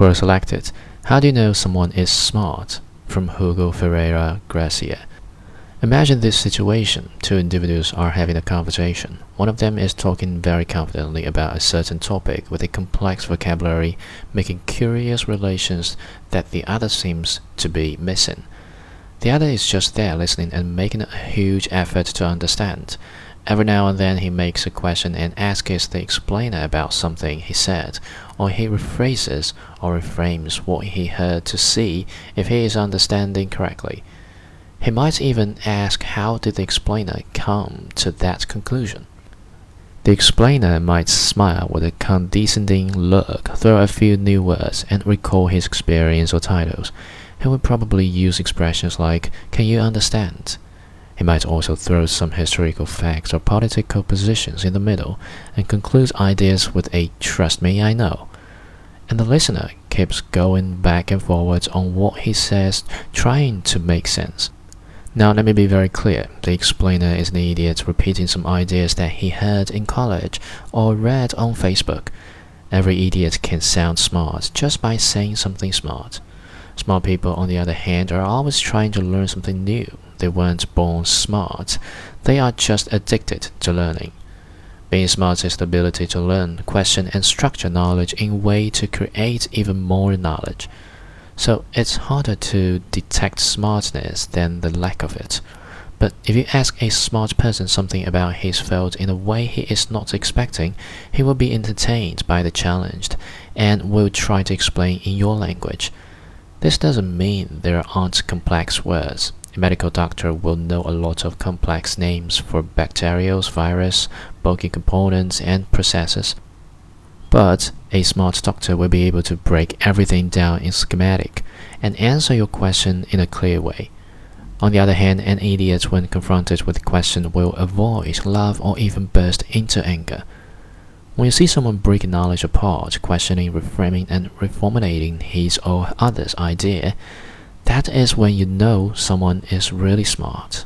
were selected. How do you know someone is smart? From Hugo Ferreira Gracia. Imagine this situation. Two individuals are having a conversation. One of them is talking very confidently about a certain topic with a complex vocabulary, making curious relations that the other seems to be missing. The other is just there listening and making a huge effort to understand. Every now and then he makes a question and asks the explainer about something he said, or he rephrases or reframes what he heard to see if he is understanding correctly. He might even ask how did the explainer come to that conclusion. The explainer might smile with a condescending look, throw a few new words, and recall his experience or titles. He would probably use expressions like, Can you understand? He might also throw some historical facts or political positions in the middle and conclude ideas with a Trust me, I know. And the listener keeps going back and forwards on what he says, trying to make sense. Now, let me be very clear. The explainer is an idiot repeating some ideas that he heard in college or read on Facebook. Every idiot can sound smart just by saying something smart. Smart people, on the other hand, are always trying to learn something new. They weren't born smart, they are just addicted to learning. Being smart is the ability to learn, question, and structure knowledge in a way to create even more knowledge. So it's harder to detect smartness than the lack of it. But if you ask a smart person something about his field in a way he is not expecting, he will be entertained by the challenge and will try to explain in your language. This doesn't mean there aren't complex words. A medical doctor will know a lot of complex names for bacterial, virus, bulky components, and processes. But a smart doctor will be able to break everything down in schematic and answer your question in a clear way. On the other hand, an idiot, when confronted with a question, will avoid, laugh, or even burst into anger. When you see someone break knowledge apart, questioning, reframing, and reformulating his or others' idea, that is when you know someone is really smart.